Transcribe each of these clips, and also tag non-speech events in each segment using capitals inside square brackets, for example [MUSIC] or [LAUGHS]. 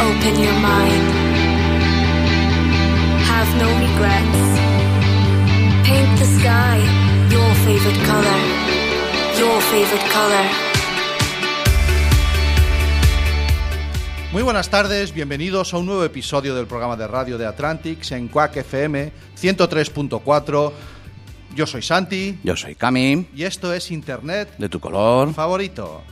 Open your mind. Have no regrets. Paint the sky your favorite color. Your favorite color. Muy buenas tardes, bienvenidos a un nuevo episodio del programa de radio de Atlantics en Quack FM 103.4. Yo soy Santi Yo soy Cami, y esto es Internet de tu color. favorito.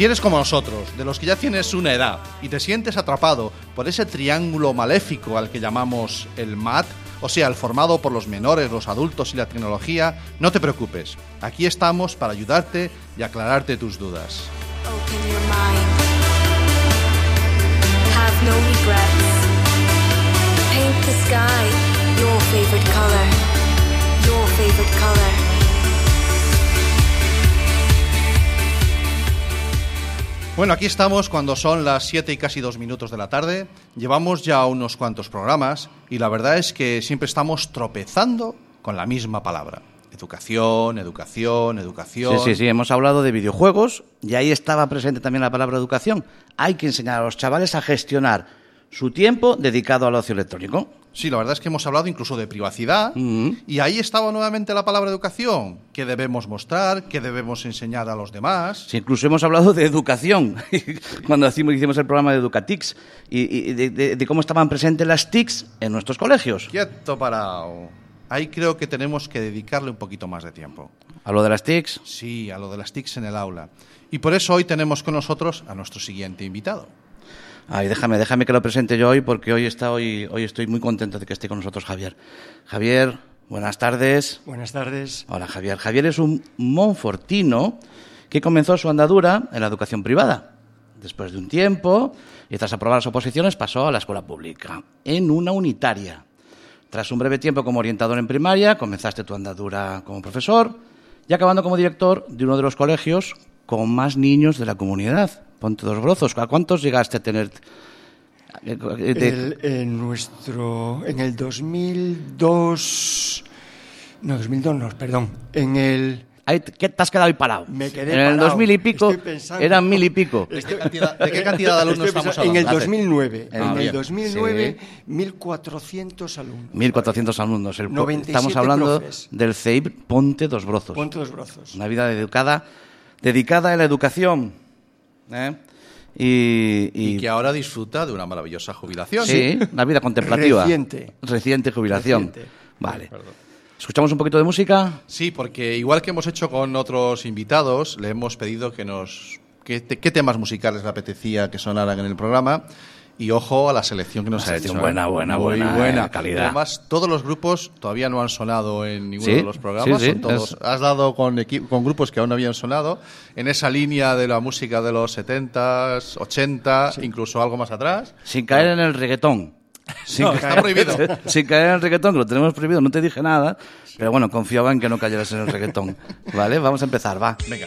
Si eres como nosotros, de los que ya tienes una edad y te sientes atrapado por ese triángulo maléfico al que llamamos el MAT, o sea, el formado por los menores, los adultos y la tecnología, no te preocupes. Aquí estamos para ayudarte y aclararte tus dudas. Bueno, aquí estamos cuando son las 7 y casi 2 minutos de la tarde. Llevamos ya unos cuantos programas y la verdad es que siempre estamos tropezando con la misma palabra. Educación, educación, educación. Sí, sí, sí, hemos hablado de videojuegos y ahí estaba presente también la palabra educación. Hay que enseñar a los chavales a gestionar su tiempo dedicado al ocio electrónico. Sí, la verdad es que hemos hablado incluso de privacidad y ahí estaba nuevamente la palabra educación. ¿Qué debemos mostrar? ¿Qué debemos enseñar a los demás? Sí, incluso hemos hablado de educación [LAUGHS] cuando hicimos, hicimos el programa de Educatix y, y de, de- de cómo estaban presentes las TICs en nuestros colegios. Quieto parado. Ahí creo que tenemos que dedicarle un poquito más de tiempo. A lo de las TICs, Sí, a lo de las TICs en el aula. Y por eso hoy tenemos con nosotros a nuestro siguiente invitado. Ay, déjame, déjame que lo presente yo hoy porque hoy está hoy, hoy estoy muy contento de que esté con nosotros Javier. Javier, buenas tardes. Buenas tardes. Hola Javier. Javier es un monfortino que comenzó su andadura en la educación privada. Después de un tiempo, y tras aprobar las oposiciones, pasó a la escuela pública, en una unitaria. Tras un breve tiempo como orientador en primaria, comenzaste tu andadura como profesor y acabando como director de uno de los colegios con más niños de la comunidad, Ponte dos Brozos. ¿A cuántos llegaste a tener? Eh, de- El- en nuestro. En el 2002. No, 2002 no, perdón. En el. Ahí te- ¿Qué te has quedado ahí parado? Me quedé en el parado. 2000 y pico pensando. eran mil y pico. ¿De qué cantidad, de qué cantidad de alumnos estamos pensando- en el hablando? 2009. Ah, en bien. el 2009, 1.400 alumnos. 1.400 alumnos. El po- 97 estamos hablando profes. del CEIB Ponte dos Brozos. Ponte dos brazos. Una vida educada, dedicada a la educación. ¿Eh? Y, y- Y que ahora disfruta de una maravillosa jubilación. sí, una vida contemplativa. Reciente. Reciente jubilación. Reciente. Vale. ¿Escuchamos un poquito de música? Sí, porque igual que hemos hecho con otros invitados, le hemos pedido que nos qué, te- qué temas musicales le apetecía que sonaran en el programa. Y ojo a la selección que nos ha hecho. buena, buena, Muy buena, buena. eh, calidad. Además, todos los grupos todavía no han sonado en ninguno Sí, de los programas. sí, sí, son todos- es- Has dado con, con grupos que aún no habían sonado. En esa línea de la música de los 70s, 80, incluso algo más atrás. Sin caer en el reggaetón. [LAUGHS] Sin No, está prohibido. [LAUGHS] Sin caer en el reggaetón, que lo tenemos prohibido, no te dije nada. Pero bueno, confiaba en que no cayeras en el reggaetón. [LAUGHS] ¿Vale? Vamos a empezar, va. Venga.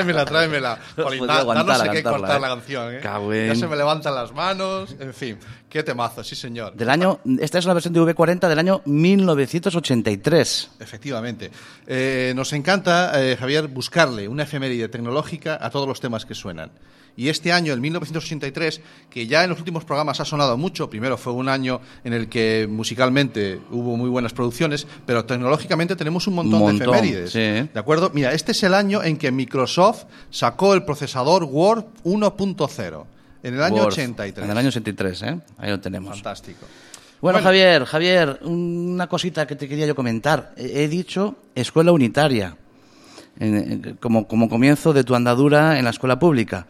Tráemela, tráemela. No Jolín, da, no sé qué cortar ¿eh? la canción, ¿eh? Ya se me levantan las manos, en fin. Qué temazo, sí señor. Del año, esta es la versión de V40 del año 1983. Efectivamente. Eh, nos encanta, eh, Javier, buscarle una efeméride tecnológica a todos los temas que suenan. Y este año, el 1983, que ya en los últimos programas ha sonado mucho, primero fue un año en el que musicalmente hubo muy buenas producciones, pero tecnológicamente tenemos un montón, de efemérides. sí. ¿De acuerdo? Mira, este es el año en que Microsoft sacó el procesador Word 1.0, en el año Word, 83. En el año 83, ¿eh? Ahí lo tenemos. Fantástico. Bueno, Bueno. Javier, Javier, una cosita que te quería yo comentar. He he dicho escuela unitaria, en- en- como, como comienzo de tu andadura en la escuela pública.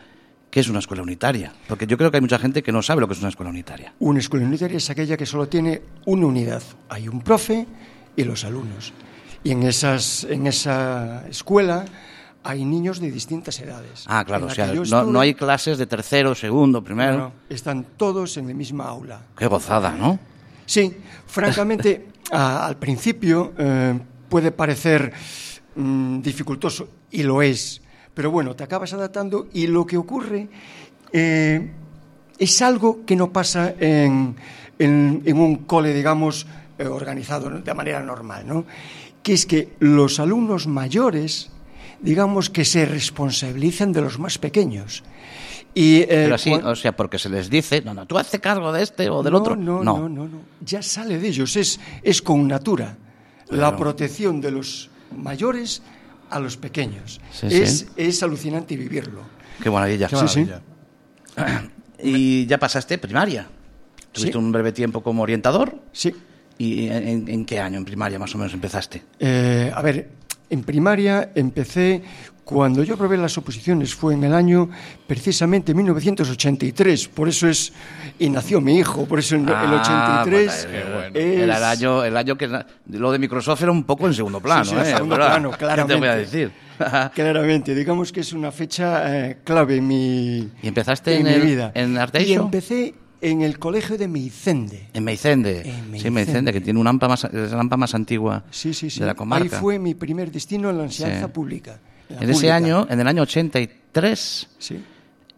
¿Qué es una escuela unitaria? Porque yo creo que hay mucha gente que no sabe lo que es una escuela unitaria. Una escuela unitaria es aquella que solo tiene una unidad. Hay un profe y los alumnos. Y en, esas, en esa escuela hay niños de distintas edades. Ah, claro, la o sea, no, estuve, no hay clases de tercero, segundo, primero. no, están todos en la misma aula. Qué gozada, ¿no? Sí, francamente, [LAUGHS] a- al principio eh, puede parecer mm, dificultoso, y lo es, pero bueno, te acabas adaptando y lo que ocurre eh, es algo que no pasa en, en- en un cole, digamos, eh, organizado de manera normal, ¿no? Que es que los alumnos mayores, digamos, que se responsabilizan de los más pequeños. Y, eh, Pero así, o sea, porque se les dice, no, no, tú hace cargo de este o del no, otro. No, no, no, no. Ya sale de ellos. Es, es con natura. La protección de los mayores a los pequeños. Sí, es, sí. es alucinante vivirlo. Qué maravilla. Qué Sí, sí. maravilla. [CLEARS THROAT] Y ya pasaste primaria. Tuviste Sí. un breve tiempo como orientador. Sí. ¿Y en, en qué año en primaria más o menos empezaste? Eh, a ver, en primaria empecé cuando yo probé las oposiciones fue en el año precisamente 1983, por eso es y nació mi hijo, por eso en el Ah, 83 pues, eh, bueno. es- Era el año, el año que lo de Microsoft era un poco en segundo plano, sí, ¿eh? segundo Pero, plano, ¿qué te voy a claramente. decir? [LAUGHS] Claramente, digamos que es una fecha eh, clave en mi, ¿Y empezaste en mi el- vida. en Arteixo? Y empecé en el colegio de Meicende. En Meicende. En Sí, Meicende. Meicende, que tiene una AMPA más, es la AMPA más antigua Sí, sí, sí. de la comarca. Ahí fue mi primer destino en la enseñanza pública. la En ese pública. año, en el año 83, Sí.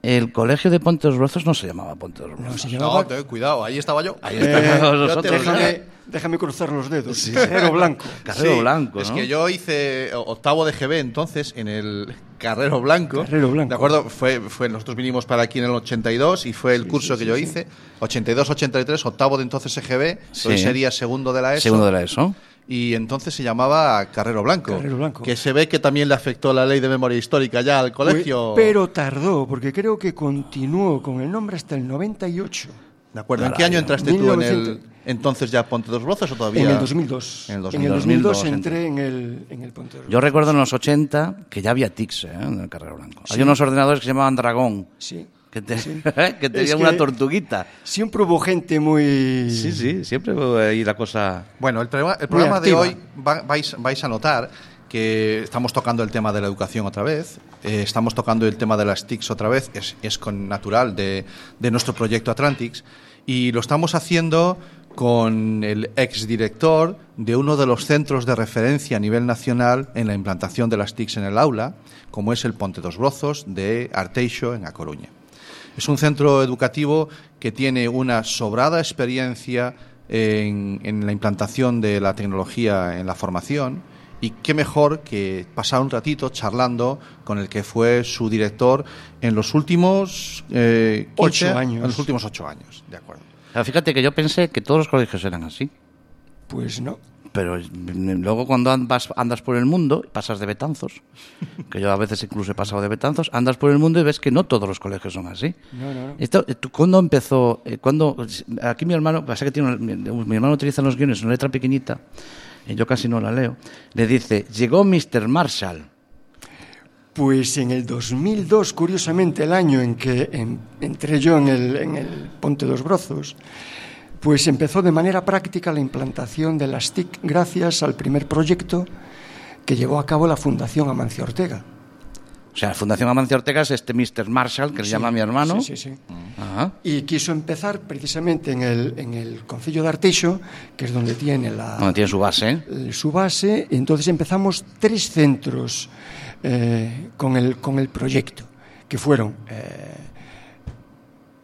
El colegio de Ponte los Brozos no se llamaba Ponte los No, Brozos. se No, llamaba... te- cuidado, ahí estaba yo. Ahí Eh, estábamos nosotros. lo déjame, déjame cruzar los dedos. Carrero blanco. Carrero Sí, Blanco, Es ¿no? que yo hice octavo de GB entonces en el Carrero Blanco. Carrero Blanco. ¿De acuerdo? Fue, fue, nosotros vinimos para aquí en el 82 y fue el curso que yo hice. 82-83, octavo de entonces EGB. Sí. Hoy sería segundo de la ESO. Segundo de la ESO. Y entonces se llamaba Carrero Blanco. Carrero Blanco. Que se ve que también le afectó la ley de memoria histórica ya al colegio. Pero tardó, porque creo que continuó con el nombre hasta el 98. ¿De acuerdo? ¿En qué año entraste tú en 1900. el entonces ya Ponte dos Brozos o todavía? En el 2002. En el En el 2002 2002 entré en el, en el Ponte de Yo recuerdo en los 80 que ya había TICS ¿eh? en el Carrero Blanco. Había unos ordenadores que se llamaban Dragón, Sí. Que, te- Sí. [LAUGHS] que tenían Es una que tortuguita. Siempre hubo gente muy... Sí, sí, siempre fue ahí la cosa... Bueno, el, programa- el programa de hoy va- vais, vais a notar que estamos tocando el tema de la educación otra vez, eh, estamos tocando el tema de las TICs otra vez, es, es con natural de, de nuestro proyecto Atlantix, y lo estamos haciendo con el exdirector de uno de los centros de referencia a nivel nacional en la implantación de las TICs en el aula, como es el Ponte dos Brozos de Arteixo en A Coruña. Es un centro educativo que tiene una sobrada experiencia en, en la implantación de la tecnología en la formación y qué mejor que pasar un ratito charlando con el que fue su director en los últimos eh, 15, Ocho años. En los últimos ocho años, de acuerdo. Pero fíjate que yo pensé que todos los colegios eran así. Pues no. Pero luego cuando andas, andas por el mundo, pasas de Betanzos, [LAUGHS] que yo a veces incluso he pasado de Betanzos, andas por el mundo y ves que no todos los colegios son así. No, no, no. Esto, eh, ¿tú ¿Cuándo empezó? eh, ¿cuándo, aquí mi hermano, pasa que tiene mi hermano utiliza los guiones una letra pequeñita, y yo casi no la leo, le dice, llegó Mr. Marshall. Pues en el 2002, curiosamente el año en que en- entré yo en el, en el Ponte dos Brozos, pues empezó de manera práctica la implantación de las TIC gracias al primer proyecto que llevó a cabo la Fundación Amancio Ortega. O sea, la Fundación Amancio Ortega es este Mr. Marshall, que le Sí, llama mi hermano. Sí, sí, sí. Ajá. Y quiso empezar precisamente en el, en el Concilio de Arteixo, que es donde tiene la, Donde tiene su base. eh, su base. Entonces empezamos tres centros eh, con, el, con el proyecto, que fueron eh,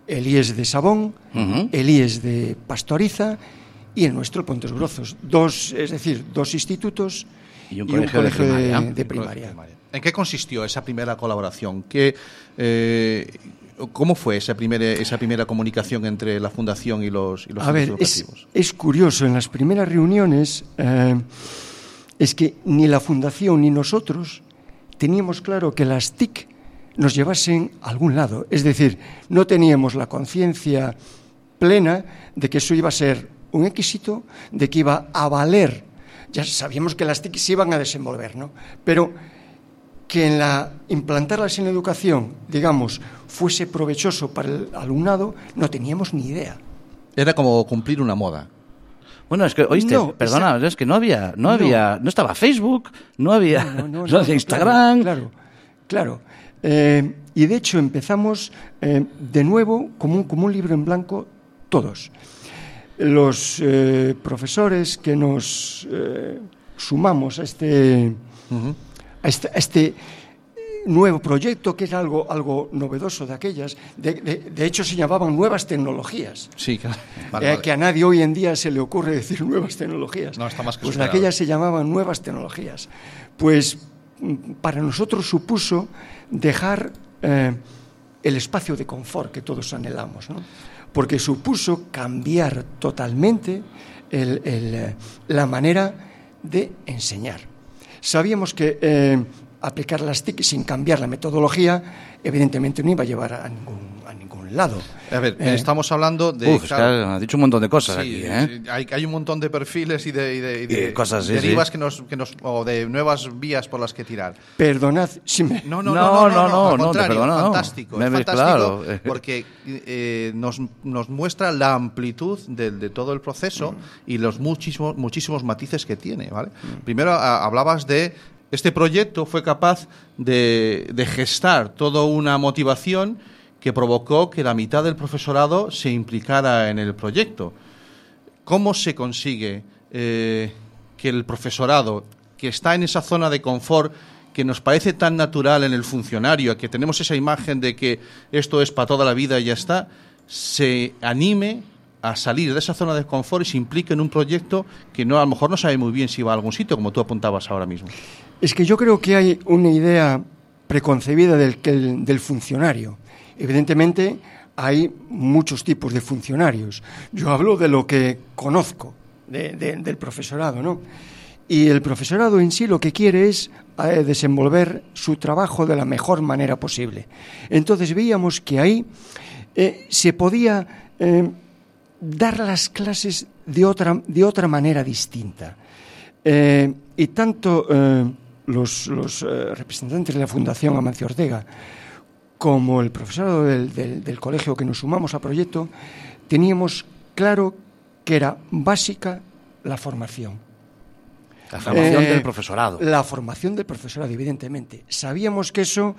el IES de Sabón, el IES de Pastoriza y el nuestro, Pontes Grozos. Dos, es decir, dos institutos Y un colegio de primaria. de primaria. ¿En qué consistió esa primera colaboración? ¿Qué, eh, ¿Cómo fue esa primera, esa primera comunicación entre la fundación y los, y los A ver, centros es, educativos? es curioso, en las primeras reuniones eh, es que ni la Fundación ni nosotros teníamos claro que las TIC nos llevasen a algún lado. Es decir, no teníamos la conciencia plena de que eso iba a ser un éxito, de que iba a valer. Ya sabíamos que las TIC se iban a desenvolver, ¿no? Pero que en la implantarlas en la educación, digamos, fuese provechoso para el alumnado, no teníamos ni idea. Era como cumplir una moda. Bueno, es que, oíste, No, perdona, es que no había, no, No. había, no estaba Facebook, no había, No, no, no, [LAUGHS] no, había Instagram. Claro, claro. Eh, y de hecho empezamos eh, de nuevo como un, como un libro en blanco todos. Los eh, profesores que nos sumamos a este, a este, a este nuevo proyecto, que era algo, algo novedoso de aquellas, de, de- de hecho se llamaban nuevas tecnologías. Sí, claro. Vale, Eh, vale. que a nadie hoy en día se le ocurre decir nuevas tecnologías. No, está más que pues superado. aquellas se llamaban nuevas tecnologías. Pues mm, para nosotros supuso dejar eh, el espacio de confort que todos anhelamos, ¿no? porque supuso cambiar totalmente el- eh, la manera de enseñar. Sabíamos que eh, aplicar las TIC sin cambiar la metodología, evidentemente no iba a llevar a ningún, ningún lado. A ver, Eh, estamos hablando de... Uf, claro, ha dicho un montón de cosas Sí, aquí, ¿eh? hay, hay un montón de perfiles y de, y de- y de Y cosas, sí, derivas sí. Que, nos, que nos o de nuevas vías por las que tirar. Perdonad si me... No, no, No, no, no, no, no, al no, te perdono, no. fantástico, Me es fantástico claro. porque eh, nos, nos muestra la amplitud de, de todo el proceso y los muchísimos muchísimos matices que tiene, ¿vale? Primero a- hablabas de este proyecto fue capaz de, de gestar toda una motivación que provocó que la mitad del profesorado se implicara en el proyecto. ¿Cómo se consigue eh, que el profesorado, que está en esa zona de confort, que nos parece tan natural en el funcionario, que tenemos esa imagen de que esto es para toda la vida y ya está, se anime a salir de esa zona de confort y se implique en un proyecto que no a lo mejor no sabe muy bien si va a algún sitio, como tú apuntabas ahora mismo. Es que yo creo que hay una idea preconcebida del, funcionario. Evidentemente hay muchos tipos de funcionarios. Yo hablo de lo que conozco de- de- del profesorado, ¿no? Y el profesorado en sí lo que quiere es eh, desenvolver su trabajo de la mejor manera posible. Entonces veíamos que ahí eh, se podía eh, dar las clases de otra, de otra manera distinta. Y tanto los, representantes de la Fundación Amancio Ortega como el profesorado del, del- del colegio que nos sumamos al proyecto, teníamos claro que era básica la formación. La formación Eh, del profesorado. La formación del profesorado, evidentemente. Sabíamos que eso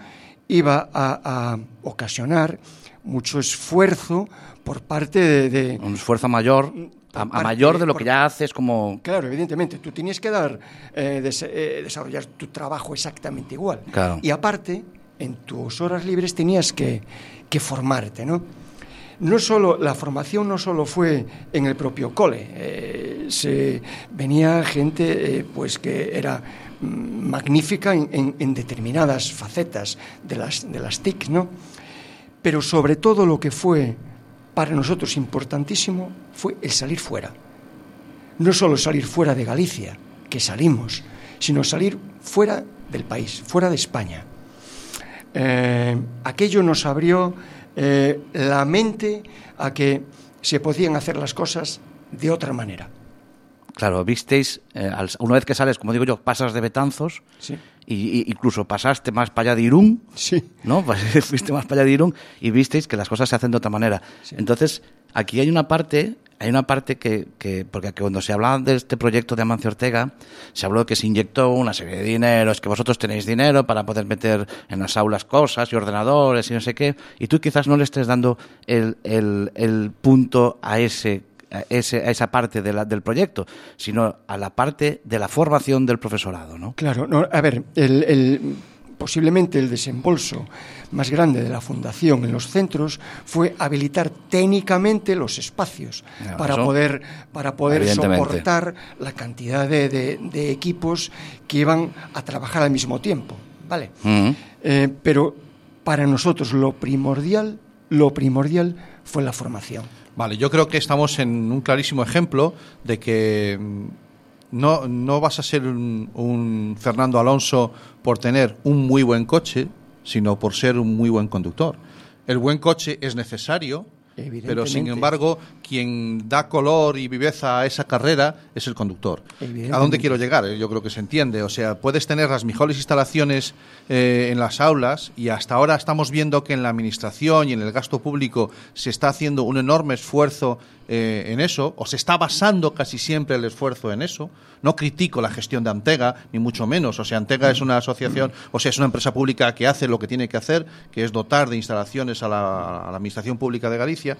iba a, a ocasionar mucho esfuerzo por parte de, de- Un esfuerzo mayor, a, a mayor de lo por- que ya haces como... Claro, evidentemente, tú tienes que dar, eh, des- eh, desarrollar tu trabajo exactamente igual. Claro. Y aparte, en tus horas libres tenías que, formarte, ¿no? No solo, la formación no solo fue en el propio cole, eh, se, venía gente eh, pues que era mm, magnífica en determinadas facetas de las, de las TIC, ¿no? Pero sobre todo lo que fue para nosotros importantísimo fue el salir fuera no solo salir fuera de Galicia, que salimos, sino salir fuera del país, fuera de España. Eh, aquello nos abrió eh, la mente a que se podían hacer las cosas de otra manera. Claro, visteis, eh, una vez que sales, como digo yo, pasas de Betanzos Sí. y, y- incluso pasaste más para allá de Irún, Sí. ¿no? [LAUGHS] Pues fuiste más para allá de Irún y visteis que las cosas se hacen de otra manera. Entonces, aquí hay una parte, hay una parte que, que porque cuando se hablaba de este proyecto de Amancio Ortega, se habló que se inyectó una serie de dinero, es que vosotros tenéis dinero para poder meter en las aulas cosas y ordenadores y no sé qué, y tú quizás no le estés dando el, punto a ese a, esa parte del proyecto, sino a la parte de la formación del profesorado, ¿no? Claro, no, a ver, el, el- posiblemente el desembolso más grande de la fundación en los centros fue habilitar técnicamente los espacios para eso, poder para poder soportar la cantidad de, de- de equipos que iban a trabajar al mismo tiempo, ¿vale? Mm. Eh, pero para nosotros lo primordial, lo primordial fue la formación. Vale, yo creo que estamos en un clarísimo ejemplo de que mm, no, no vas a ser un, un Fernando Alonso por tener un muy buen coche, sino por ser un muy buen conductor. El buen coche es necesario, pero sin embargo, quien da color y viveza a esa carrera es el conductor. ¿A dónde quiero llegar? Eh, Yo creo que se entiende. O sea, puedes tener las mejores instalaciones eh, en las aulas y hasta ahora estamos viendo que en la administración y en el gasto público se está haciendo un enorme esfuerzo eh, en eso, o se está basando casi siempre el esfuerzo en eso. No critico la gestión de Antega, ni mucho menos. O sea, Antega es una asociación, o sea, es una empresa pública que hace lo que tiene que hacer, que es dotar de instalaciones a la, a la Administración Pública de Galicia.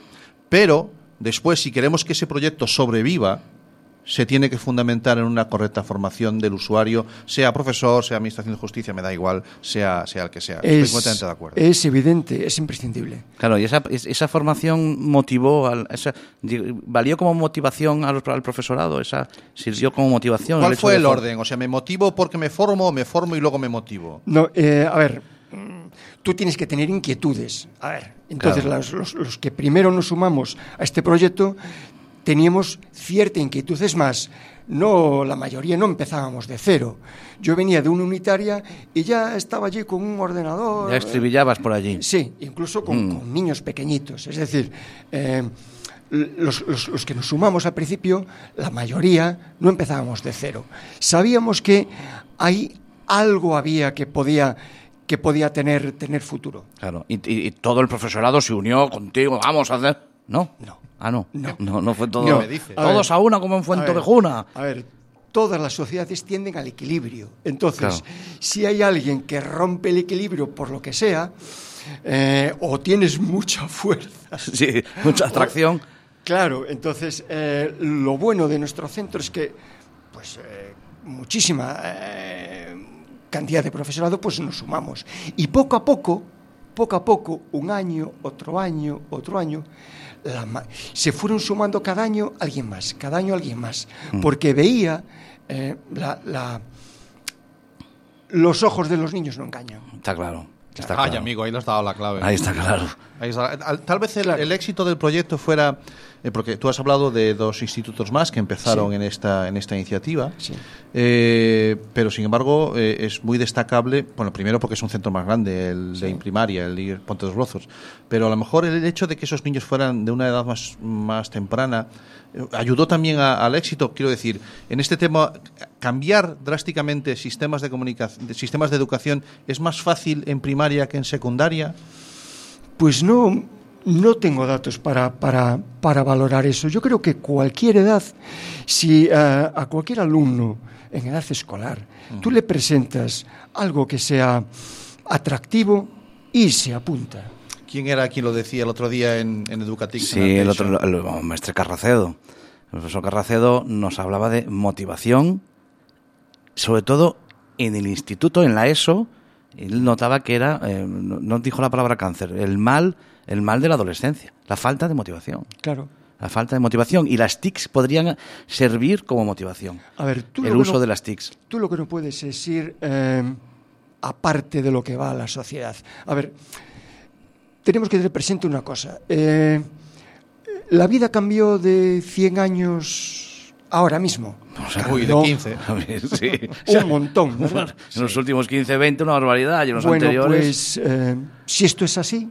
Pero después, si queremos que ese proyecto sobreviva, se tiene que fundamentar en una correcta formación del usuario, sea profesor, sea administración de justicia, me da igual, sea, sea el que sea. Estoy Es, completamente de acuerdo. es evidente, es imprescindible. Claro, y esa, es- esa formación motivó, al, esa, valió como motivación al, al profesorado, esa sirvió como motivación. ¿Cuál fue el orden? O sea, ¿me motivo porque me formo o me formo y luego me motivo? No, eh, a ver, tú tienes que tener inquietudes. A ver, entonces Claro. los, los- los que primero nos sumamos a este proyecto teníamos cierta inquietud. Es más, no, la mayoría no empezábamos de cero. Yo venía de una unitaria y ya estaba allí con un ordenador. Ya estribillabas por allí. Sí, incluso con, Mm. con niños pequeñitos. Es decir, eh, los, los- los que nos sumamos al principio, la mayoría no empezábamos de cero. Sabíamos que ahí algo había que podía, que podía tener, tener futuro. Claro, y, y- y todo el profesorado se unió contigo, vamos a hacer... ¿No? No. Ah, no. No. No, no fue todo... No, me dice. a Todos ver, a una como en a Fuentovejuna. A ver, todas las sociedades tienden al equilibrio. Entonces, Claro. si hay alguien que rompe el equilibrio por lo que sea, eh, o tienes mucha fuerza Sí, mucha atracción. Claro, entonces eh, lo bueno de nuestro centro es que pues eh, muchísima eh, cantidad de profesorado pues nos sumamos y poco a poco, poco a poco, un año, otro año, otro año, la ma- se fueron sumando cada año alguien más, cada año alguien más, porque veía eh, la, la- los ojos de los niños no engañan. Está claro. Está Ay, claro. amigo, ahí le has dado la clave. Ahí está claro. Ahí está. Al- Tal vez el, Claro. el éxito del proyecto fuera, eh, porque tú has hablado de dos institutos más que empezaron Sí. en esta en esta iniciativa, Sí. Eh, pero sin embargo eh, es muy destacable, bueno, primero porque es un centro más grande, el de primaria, el de Ponte dos Rozos, pero a lo mejor el hecho de que esos niños fueran de una edad más, más temprana ayudó también a- al éxito, quiero decir, en este tema cambiar drásticamente sistemas de comunicación, sistemas de educación es más fácil en primaria que en secundaria. Pues no, no tengo datos para, para, para valorar eso. Yo creo que cualquier edad, si eh, a cualquier alumno en edad escolar tú le presentas algo que sea atractivo y se apunta. ¿Quién era quien lo decía el otro día en, en Educatix? Sí, en el otro, el, el maestre Carracedo. El profesor Carracedo nos hablaba de motivación, sobre todo en el instituto, en la ESO. Él notaba que era, eh, no, dijo la palabra cáncer, el mal, el mal de la adolescencia, la falta de motivación. Claro. La falta de motivación. Y las TICs podrían servir como motivación. A ver, tú el uso no- de las TICs. Tú lo que no puedes es ir eh, aparte de lo que va a la sociedad. A ver, tenemos que tener presente una cosa. Eh, la vida cambió de 100 años ahora mismo. Uy, de Cambió 15. sí. Un montón. [LAUGHS] En los últimos 15, 20, una barbaridad. Y en los Bueno, anteriores. pues eh, si esto es así,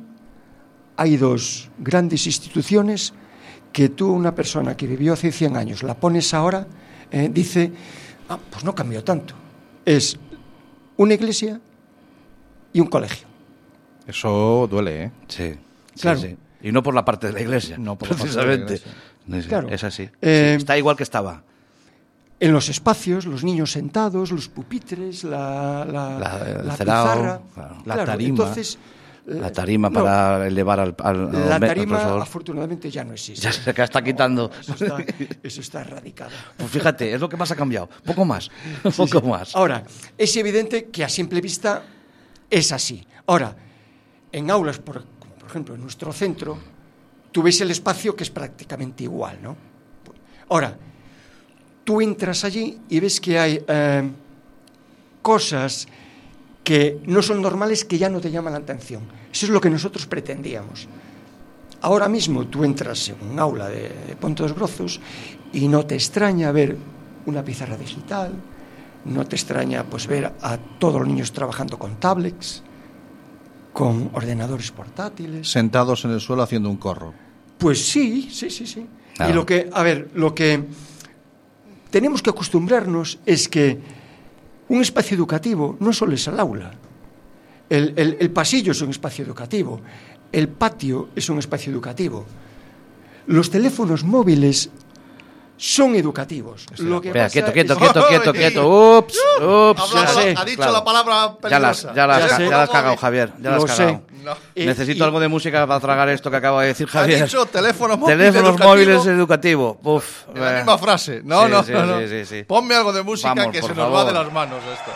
hay dos grandes instituciones que tú, una persona que vivió hace 100 años, la pones ahora, eh, dice, ah, pues no cambió tanto. Es una iglesia y un colegio. Eso duele, ¿eh? Sí, Claro. sí. Y no por la parte de la iglesia. No por la parte de la precisamente. Sí, sí, Claro. Es así. Eh, Sí, está igual que estaba. En los espacios, los niños sentados, los pupitres, la, la, La- la pizarra. claro. La tarima. Entonces, La eh, tarima no, para elevar al, al, al La al tarima, profesor. afortunadamente, ya no existe. Ya se está quitando. Eso está, [LAUGHS] eso está erradicado. Pues fíjate, es lo que más ha cambiado. Poco más. [LAUGHS] Poco más. Ahora, es evidente que a simple vista es así. Ahora, en aulas, por, por ejemplo, en nuestro centro, tú ves el espacio que es prácticamente igual, ¿no? Ahora, tú entras allí y ves que hay eh, cosas que no son normales que ya no te llaman la atención. Eso es lo que nosotros pretendíamos. Ahora mismo tú entras en un aula de, de Ponte dos Grozos y no te extraña ver una pizarra digital, no te extraña pues ver a todos los niños trabajando con tablets, con ordenadores portátiles. Sentados en el suelo haciendo un corro. Pues sí, sí, sí, sí. Y lo que, a ver, lo que tenemos que acostumbrarnos es que un espacio educativo no solo es el aula. El, el- el pasillo es un espacio educativo. El patio es un espacio educativo. Los teléfonos móviles son educativos. Lo que Espera, pasa quieto, quieto, es- quieto, quieto, quieto. [LAUGHS] Ups, ups. Hablaba- sé, ha dicho claro. la palabra Ya las, peligrosa. ya las, Ya ya las has cagado, Javier. Ya las Lo has cagado. No. Necesito y- algo de música para tragar esto que acaba de decir Ha Javier. dicho teléfono móvil Teléfonos educativo móviles educativo. Uf. en la eh. misma frase. No, Sí, no, sí, no, no. sí, sí, sí. Ponme algo de música Vamos, que se nos va favor. de las manos esto.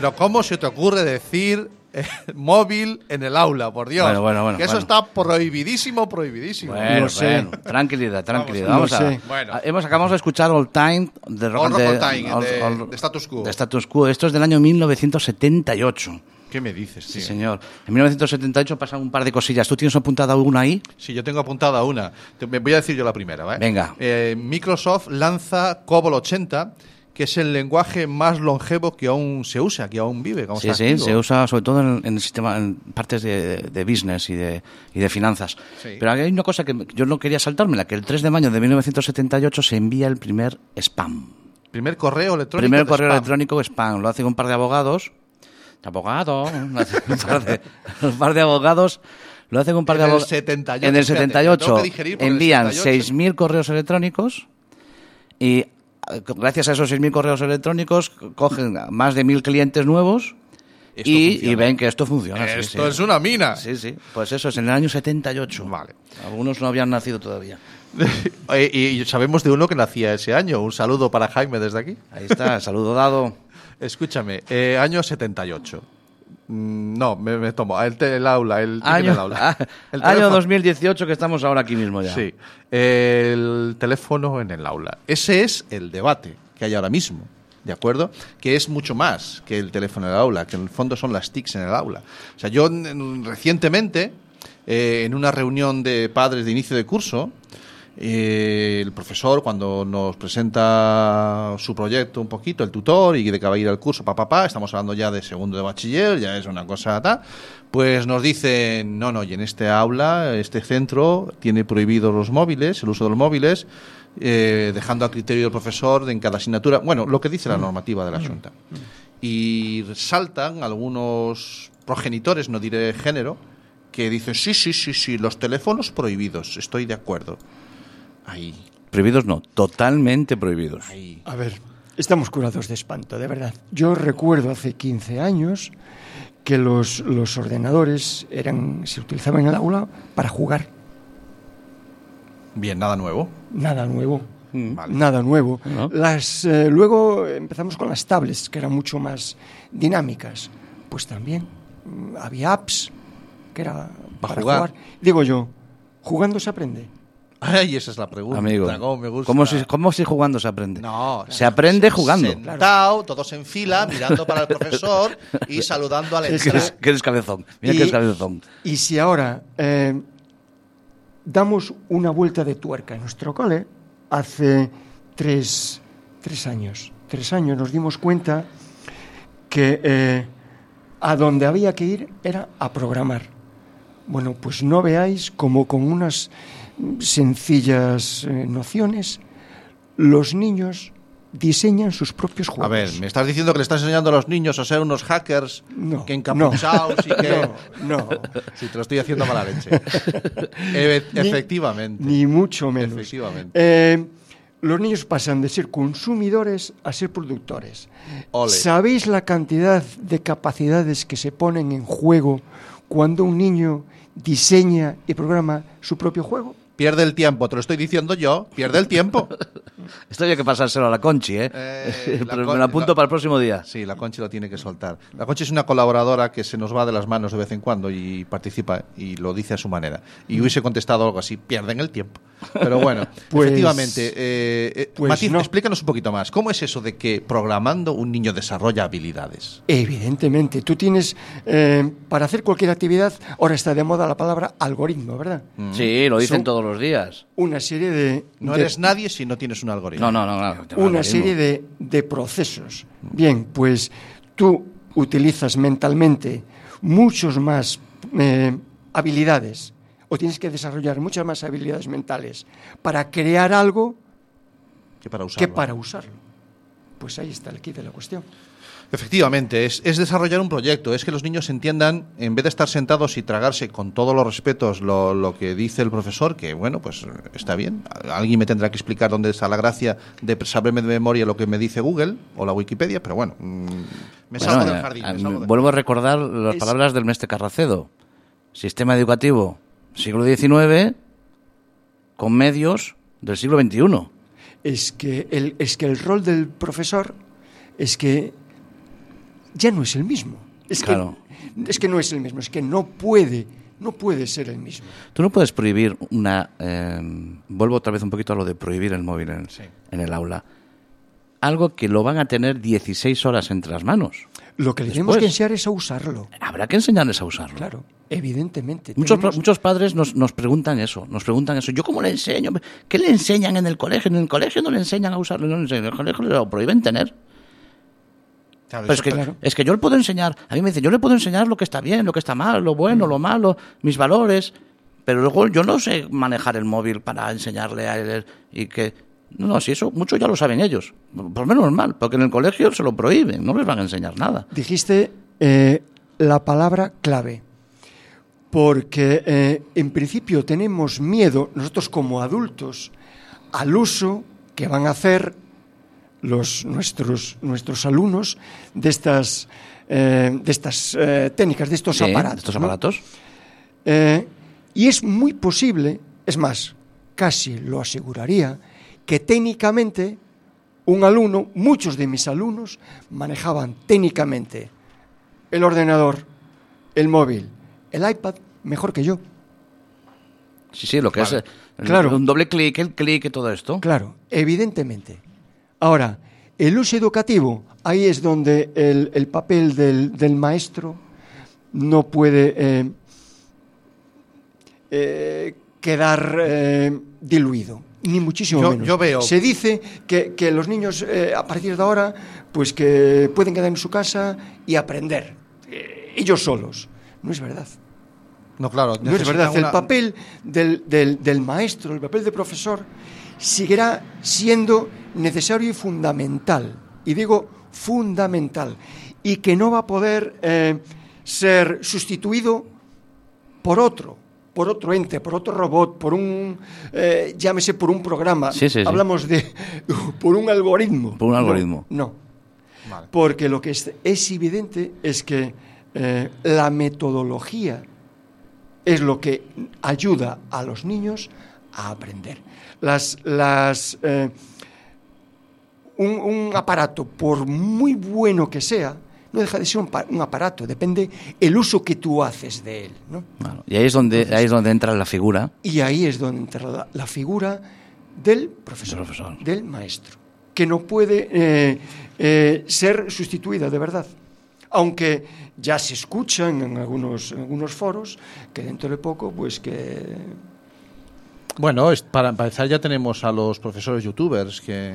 Pero ¿cómo se te ocurre decir eh, [LAUGHS] móvil en el aula? Por Dios. Bueno, bueno, bueno, Que eso bueno. está prohibidísimo, prohibidísimo. Bueno, bueno, tranquilidad, tranquilidad. Vamos, Vamos, a, sé. Bueno. a- hemos, acabamos de escuchar All Time de Rock All All Time, All- de- All- de Status Quo. De Status Quo. Esto es del año 1978. ¿Qué me dices, tío? Sí, señor. En 1978 pasan un par de cosillas. ¿Tú tienes apuntada una ahí? Sí, yo tengo apuntada una. Te- me voy a decir yo la primera, ¿vale? Venga. Eh, Microsoft lanza COBOL 80, que es el lenguaje más longevo que aún se usa, que aún vive. que aún Sí, sí, se usa sobre todo en, en el sistema, en partes de, de business y de, y de finanzas. Sí. Pero hay una cosa que yo no quería saltármela, que el 3 de mayo de 1978 se envía el primer spam. Primer correo electrónico. primer correo spam. electrónico spam. Lo hacen un par de abogados. Abogado. un par de, [LAUGHS] un par de abogados. Lo hacen un par de abogados. 78, En el espérate, 78 tengo que digerir por el envían 78. 6.000 correos electrónicos y gracias a esos 6.000 correos electrónicos cogen más de 1.000 clientes nuevos y, ven que esto funciona. Esto sí. es una mina. Sí, sí. Pues eso es en el año 78. Vale. Algunos no habían nacido todavía. [LAUGHS] Y sabemos de uno que nacía ese año. Un saludo para Jaime desde aquí. Ahí está, saludo dado. [LAUGHS] Escúchame, eh, año 78. Mm, No, me, me tomo. El, el aula, el, Año, del aula. [LAUGHS] ah, El año teléfono. 2018 que estamos ahora aquí mismo ya. Sí. El teléfono en el aula. Ese es el debate que hay ahora mismo. ¿de acuerdo? Que es mucho más que el teléfono en el aula, que en el fondo son las TICs en el aula. O sea, yo recientemente, eh, en una reunión de padres de inicio de curso, eh, el profesor, cuando nos presenta su proyecto un poquito, el tutor, y de que va a ir al curso, papá, papá, estamos hablando ya de segundo de bachiller, ya es una cosa tal, pues nos dicen, no, no, y en este aula, este centro tiene prohibidos los móviles, el uso de los móviles, eh, dejando a criterio del profesor en cada asignatura, bueno, lo que dice la normativa de la Junta. Y saltan algunos progenitores, no diré género, que dicen, sí, sí, sí, sí, los teléfonos prohibidos, estoy de acuerdo. Ahí, Prohibidos no, totalmente prohibidos. ahí. A ver, estamos curados de espanto, de verdad. Yo recuerdo hace 15 años que los, los ordenadores eran, se utilizaban en el aula para jugar. Bien, nada nuevo. Nada nuevo. Vale. Nada nuevo. No. Las, eh, luego empezamos con las tablets, que eran mucho más dinámicas. Pues también mm, había apps que era para jugar. jugar. Digo yo, jugando se aprende. Ay, esa es la pregunta. Amigo, cómo me gusta. ¿cómo si, cómo si jugando se aprende? No, se aprende jugando. Sentado, todos en fila, mirando para el profesor y saludando al [LAUGHS] Que entrar. que eres cabezón. Mira que eres cabezón. y si ahora eh, damos una vuelta de tuerca en nuestro cole, hace tres, tres años, tres años nos dimos cuenta que eh, a donde había que ir era a programar. Bueno, pues no veáis como con unas sencillas eh, nociones los niños diseñan sus propios juegos. A ver, me estás diciendo que le estás enseñando a los niños a ser unos hackers No, que encapuchados y [LAUGHS] que... No, no. [LAUGHS] Sí, te lo estoy haciendo mala leche. [LAUGHS] E- Ni- efectivamente. Ni mucho menos. Efectivamente. Eh, los niños pasan de ser consumidores a ser productores. Ole. ¿Sabéis la cantidad de capacidades que se ponen en juego cuando un niño diseña y programa su propio juego? Pierde el tiempo, te lo estoy diciendo yo, pierde el tiempo. [LAUGHS] Esto hay que pasárselo a la Conchi, ¿eh? Eh, [LAUGHS] la Pero Con- me lo apunto la- para el próximo día. Sí, la Conchi lo tiene que soltar. La Conchi es una colaboradora que se nos va de las manos de vez en cuando y participa y lo dice a su manera. Y hubiese contestado algo así, pierden el tiempo. Pero bueno, [LAUGHS] Pues- efectivamente. eh, eh, pues Matiz, no. explícanos un poquito más. ¿Cómo es eso de que programando un niño desarrolla habilidades? Evidentemente, tú tienes, eh, para hacer cualquier actividad, ahora está de moda la palabra algoritmo, ¿verdad? Sí, lo dicen Son- todos los días. Una serie de... No de- eres nadie si no tienes un algoritmo. No, no, no. va una serie de, de procesos. Bien, pues tú utilizas mentalmente muchos más eh, habilidades o tienes que desarrollar muchas más habilidades mentales para crear algo Que para usarlo. que para usarlo. Pues ahí está el kit de la cuestión. Efectivamente, es, es desarrollar un proyecto, es que los niños entiendan, en vez de estar sentados y tragarse con todos los respetos lo, lo que dice el profesor, que bueno, pues está bien, alguien me tendrá que explicar dónde está la gracia de saberme de memoria lo que me dice Google o la Wikipedia, pero bueno, mm, me salgo Bueno, del eh, jardín. eh, me salgo de- Vuelvo a recordar las Es- palabras del Mestre Carracedo. Sistema educativo siglo XIX con medios del siglo XXI. Es que el, es que el rol del profesor es que ya no es el mismo. Es, Claro. que, es que no es el mismo, es que no puede, no puede ser el mismo. Tú no puedes prohibir una... eh, vuelvo otra vez un poquito a lo de prohibir el móvil en, Sí. en el aula. Algo que lo van a tener 16 horas entre las manos. Lo que le tenemos Después. que enseñar es a usarlo. Habrá que enseñarles a usarlo. Claro, evidentemente. Muchos, Tenemos- muchos padres nos, nos preguntan eso, nos preguntan eso. ¿Yo cómo le enseño? ¿Qué le enseñan en el colegio? En el colegio no le enseñan a usarlo, no le enseñan. en el colegio lo prohíben tener. Claro, Pero es que, claro. es que yo le puedo enseñar, a mí me dicen, yo le puedo enseñar lo que está bien, lo que está mal, lo bueno, lo malo, mis valores, pero luego yo no sé manejar el móvil para enseñarle a él y que... No, no, si eso mucho ya lo saben ellos, por lo menos normal, porque en el colegio se lo prohíben, no les van a enseñar nada. Dijiste eh, la palabra clave. Porque eh, en principio tenemos miedo, nosotros como adultos, al uso que van a hacer los, nuestros, nuestros alumnos de estas, eh, de estas eh, técnicas, de estos Sí, aparatos. Estos ¿no? aparatos. Eh, y es muy posible, es más, casi lo aseguraría, que técnicamente un alumno, muchos de mis alumnos, manejaban técnicamente el ordenador, el móvil, el iPad mejor que yo. Sí, sí, lo que es Claro. un doble clic, el clic y todo esto. Claro, evidentemente. Ahora, El uso educativo, ahí es donde el, el papel del, del maestro no puede eh, eh, quedar eh, diluido, ni muchísimo Yo- menos. yo veo- Se dice que, que los niños a partir de ahora, pues que pueden quedar en su casa y aprender ellos solos. No es verdad. No, claro. No es verdad. El papel del, del- del maestro, el papel de profesor, seguirá siendo necesario y fundamental. Y digo fundamental. Y que no va a poder eh, ser sustituido por otro, por otro ente, por otro robot, por un, eh, llámese, por un programa. Sí, sí, sí. Hablamos de, [LAUGHS] por un algoritmo. Por un No, algoritmo. No. Vale. Porque lo que es, es evidente es que eh, la metodología es lo que ayuda a los niños a aprender. Las, las, eh, un, un aparato, por muy bueno que sea, no deja de ser un, pa- un aparato, depende el uso que tú haces de él. ¿no? Y ahí es donde, ahí es donde entra la figura. Y ahí es donde entra la, la figura del profesor, Del profesor. del maestro, que no puede eh, eh, ser sustituida de verdad. Aunque ya se escuchan en algunos, en algunos foros que dentro de poco, pues que Bueno, es- para empezar ya tenemos a los profesores youtubers que,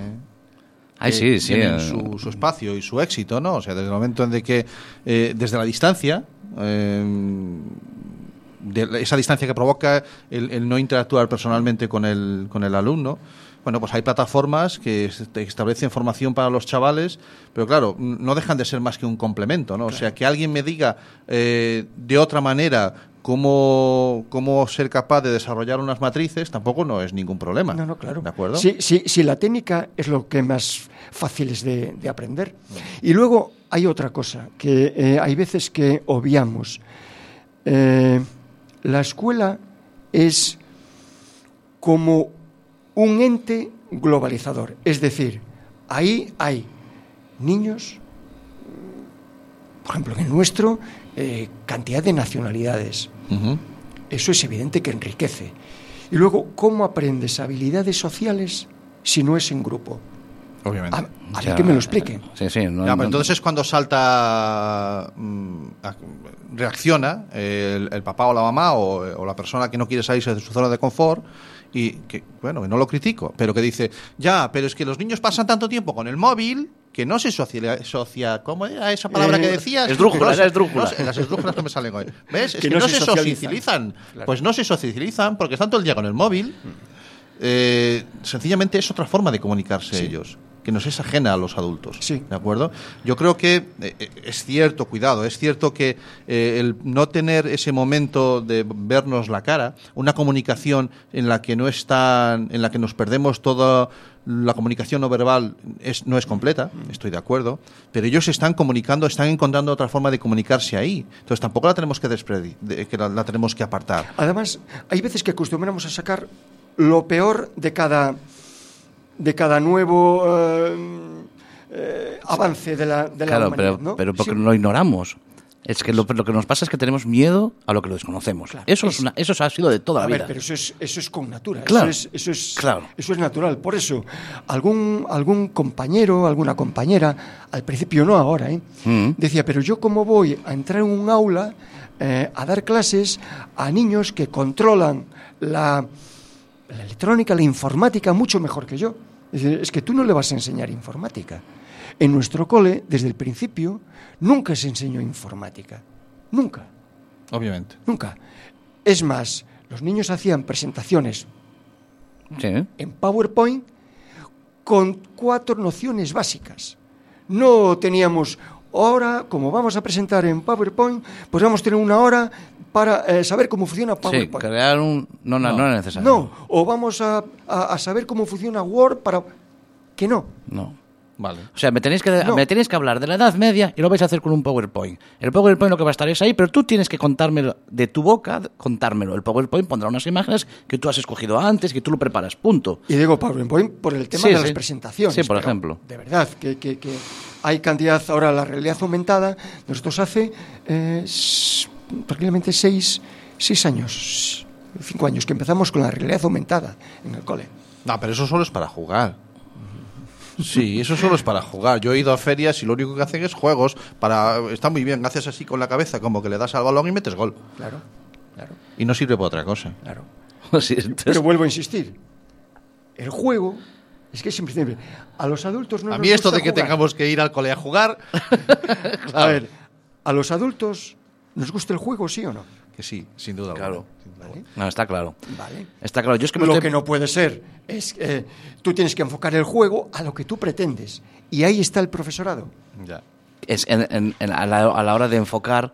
Ay, que sí, sí. tienen eh, su, su espacio y su éxito, ¿no? O sea, desde el momento en de que, eh, desde la distancia, eh, de esa distancia que provoca el, el no interactuar personalmente con el, con el alumno, bueno, pues hay plataformas que est- establecen formación para los chavales, pero claro, no dejan de ser más que un complemento, ¿no? O sea, que alguien me diga eh, de otra manera cómo, cómo ser capaz de desarrollar unas matrices, tampoco no es ningún problema. No, no, claro. ¿De acuerdo? Sí, sí, sí, la técnica es lo que más fácil es de, de aprender. Y luego hay otra cosa, que eh, hay veces que obviamos. Eh, la escuela es como un ente globalizador. Es decir, ahí hay niños, por ejemplo, en el nuestro, eh, cantidad de nacionalidades. Eso es evidente que enriquece. Y luego, ¿cómo aprendes habilidades sociales si no es en grupo? Obviamente. A, ya, que me lo expliquen. Sí, sí. no- Ya, pero no- entonces es cuando salta, mm, reacciona el, el papá o la mamá o, o la persona que no quiere salirse de su zona de confort y que, bueno, que no lo critico, pero que dice, ya, pero es que los niños pasan tanto tiempo con el móvil que no se socia, socia ¿cómo era esa palabra Eh, que decías? esdrújula, No no las esdrújulas que me salen hoy. ¿Ves? Es Que que, no no, se se socializan. Pues no se socializan porque están todo el día con el móvil. Eh, sencillamente es otra forma de comunicarse ellos, que nos es ajena a los adultos. Sí. ¿De acuerdo? Yo creo que eh, eh, es cierto, cuidado, es cierto que eh, el no tener ese momento de vernos la cara, una comunicación en la que no están, en la que nos perdemos toda la comunicación no verbal es, no es completa, estoy de acuerdo, pero ellos están comunicando, están encontrando otra forma de comunicarse ahí. Entonces tampoco la tenemos que de- que la, la tenemos que apartar. Además, hay veces que acostumbramos a sacar lo peor de cada, de cada nuevo eh, eh, avance de la, de la Claro, humanidad. pero, ¿no? pero porque Sí. lo ignoramos. Es que lo, lo que nos pasa es que tenemos miedo a lo que lo desconocemos. Claro, eso, es- es una- eso ha sido de toda A la ver, vida. pero eso es, eso es con natura. Claro, Eso es, eso es, claro. eso es natural. Por eso, algún, algún compañero, alguna compañera, al principio no ahora, ¿eh? Mm. decía, pero yo cómo voy a entrar en un aula eh, a dar clases a niños que controlan la, la electrónica, la informática mucho mejor que yo. Es decir, es que tú no le vas a enseñar informática. En nuestro cole, desde el principio, nunca se enseñó informática. Nunca. Obviamente. Nunca. Es más, los niños hacían presentaciones Sí. en PowerPoint con cuatro nociones básicas. No teníamos ahora, como vamos a presentar en PowerPoint, pues vamos a tener una hora para eh, saber cómo funciona Sí, PowerPoint. crear un... No, no, no, es necesario. no, o vamos a, a- a saber cómo funciona Word para... Que no. No. Vale. O sea, me tenéis, que, No. me tenéis que hablar de la Edad Media y lo vais a hacer con un PowerPoint. El PowerPoint lo que va a estar es ahí, pero tú tienes que contármelo de tu boca, contármelo. El PowerPoint pondrá unas imágenes que tú has escogido antes, que tú lo preparas, punto. Y digo PowerPoint por el tema Sí, de sí. las presentaciones. Sí, por ejemplo. De verdad, que, que- que hay cantidad ahora, la realidad aumentada. Nosotros hace eh, prácticamente seis, seis años, cinco años, que empezamos con la realidad aumentada en el cole. No, pero eso solo es para jugar. Sí, eso solo es para jugar. Yo he ido a ferias y lo único que hacen es juegos. Para Está muy bien, haces así con la cabeza, como que le das al balón y metes gol. Claro, claro, Y no sirve para otra cosa. claro. [LAUGHS] Sí, entonces- Pero vuelvo a insistir. El juego es que es imprescindible. A los adultos no A nos mí esto gusta de que jugar. tengamos que ir al cole a jugar, [LAUGHS] A ver, a los adultos nos gusta el juego, ¿sí o no? que sí, sin duda. Claro. alguna. No, está claro. Vale. Está claro. Yo es que me Lo estoy- que no puede ser es que eh, tú tienes que enfocar el juego a lo que tú pretendes. Y ahí está el profesorado. Ya. es en- en- en- a, la, a la hora de enfocar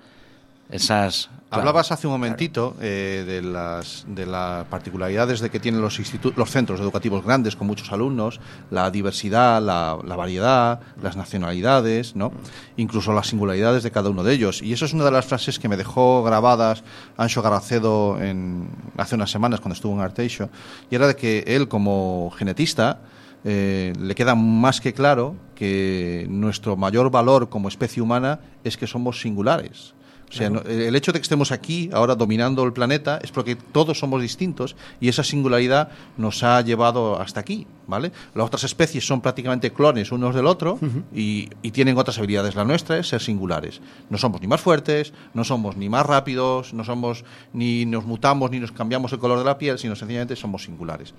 Hablabas hace un momentito eh, de, las, de las particularidades de que tienen los, los centros educativos grandes con muchos alumnos, la diversidad, la, la variedad, las nacionalidades, ¿no? incluso las singularidades de cada uno de ellos. Y eso es una de las frases que me dejó grabadas Ancho Garacedo en, hace unas semanas cuando estuvo en Arteixo, y era de que él como genetista eh, le queda más que claro que nuestro mayor valor como especie humana es que somos singulares. O sea, no- el hecho de que estemos aquí ahora dominando el planeta es porque todos somos distintos y esa singularidad nos ha llevado hasta aquí, ¿vale? Las otras especies son prácticamente clones unos del otro y, y tienen otras habilidades. La nuestra es ser singulares. No somos ni más fuertes, no somos ni más rápidos, no somos ni nos mutamos ni nos cambiamos el color de la piel, sino sencillamente somos singulares.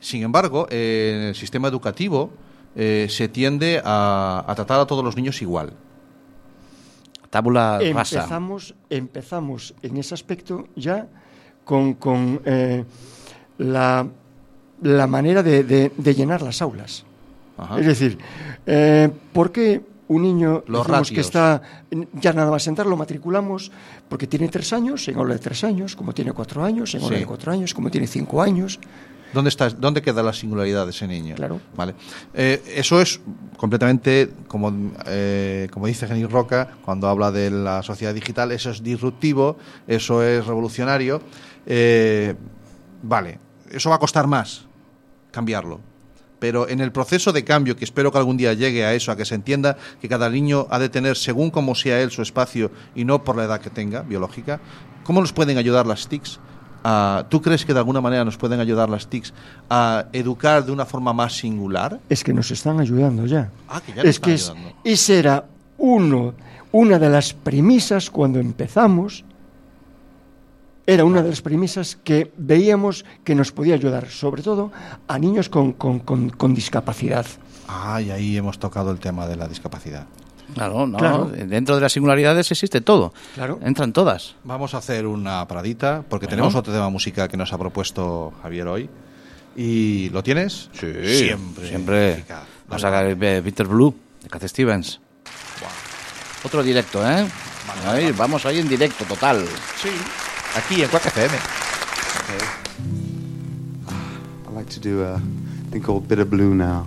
Sin embargo, eh, en el sistema educativo eh, se tiende a, a tratar a todos los niños igual. Tabula rasa. Empezamos, empezamos en ese aspecto ya con, con, eh, la, la manera de, de- de llenar las aulas. Ajá. Es decir, eh, ¿por qué un niño Los que está ya nada más entrar lo matriculamos porque tiene tres años en aula de tres años, como tiene cuatro años en aula Sí. de cuatro años, como tiene cinco años? ¿Dónde, está, ¿Dónde queda la singularidad de ese niño? Claro. Vale. Eh, eso es completamente, como, eh, como dice Genil Roca, cuando habla de la sociedad digital, eso es disruptivo, eso es revolucionario. Eh, vale, eso va a costar más cambiarlo. Pero en el proceso de cambio, que espero que algún día llegue a eso, a que se entienda que cada niño ha de tener, según como sea él, su espacio y no por la edad que tenga, biológica, ¿cómo nos pueden ayudar las TICs? ¿Tú crees que de alguna manera nos pueden ayudar las TICs a educar de una forma más singular? Es que nos están ayudando ya. Ah, que ya nos es que es- están ayudando. ese era uno, una de las premisas cuando empezamos. Era una de las premisas que veíamos que nos podía ayudar, sobre todo a niños con, con- con- con discapacidad. Ah, y ahí hemos tocado el tema de la discapacidad. Claro, no. Claro. Dentro de las singularidades existe todo. Claro. Entran todas. Vamos a hacer una paradita porque Bueno. tenemos otro tema musical que nos ha propuesto Javier hoy. ¿Y lo tienes? Siempre. Siempre. eficaz. Vamos a sacar eh, Peter Blue, de Cat Stevens. Otro directo, ¿eh? Ahí, vamos ahí en directo, total. Sí, aquí en Quack FM. I'd like to do a thing called Bit of Blue now.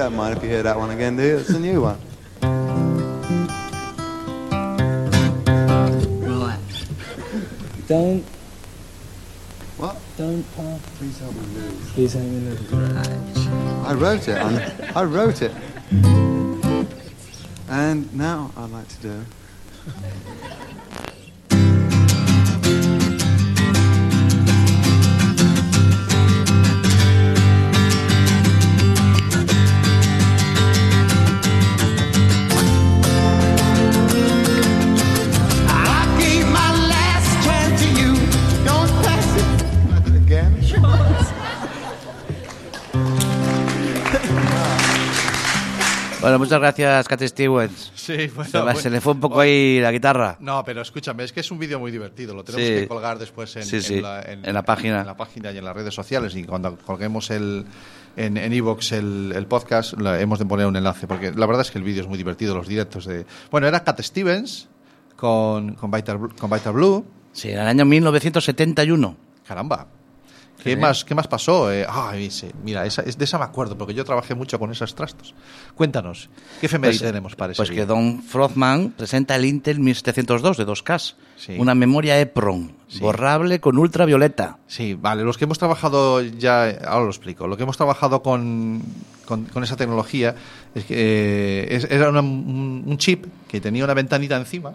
Don't mind if you hear that one again, do you? It's a new one. Don't What? Don't talk. Please help me lose. Please help me lose. I wrote it. I, I wrote it. And now I'd like to do. Bueno, muchas gracias, Cat Stevens. Sí, bueno, Se, le- bueno. se le fue un poco ahí la guitarra. No, pero escúchame, es que es un vídeo muy divertido. Lo tenemos Sí. que colgar después en, Sí, sí, en la, en la página. en la página y en las redes sociales. Y cuando colguemos el, en iVoox el, el podcast, la- hemos de poner un enlace. Porque la verdad es que el vídeo es muy divertido, los directos de. Bueno, era Cat Stevens con, con, Vital, con Vital Blue. Sí, en el año 1971. Caramba. ¿Qué, Sí. más, ¿Qué más pasó? Eh, ah, mira, esa, es de esa me acuerdo, porque yo trabajé mucho con esos trastos. Cuéntanos, ¿qué efeméride Pues, tenemos para Pues que día? Don Frothman presenta el Intel 1702 de 2K. Sí. Una memoria EPROM, Sí. borrable con ultravioleta. Sí, vale, los que hemos trabajado ya, ahora lo explico, lo que hemos trabajado con, con, con esa tecnología es que, eh, es- era una- un, un chip que tenía una ventanita encima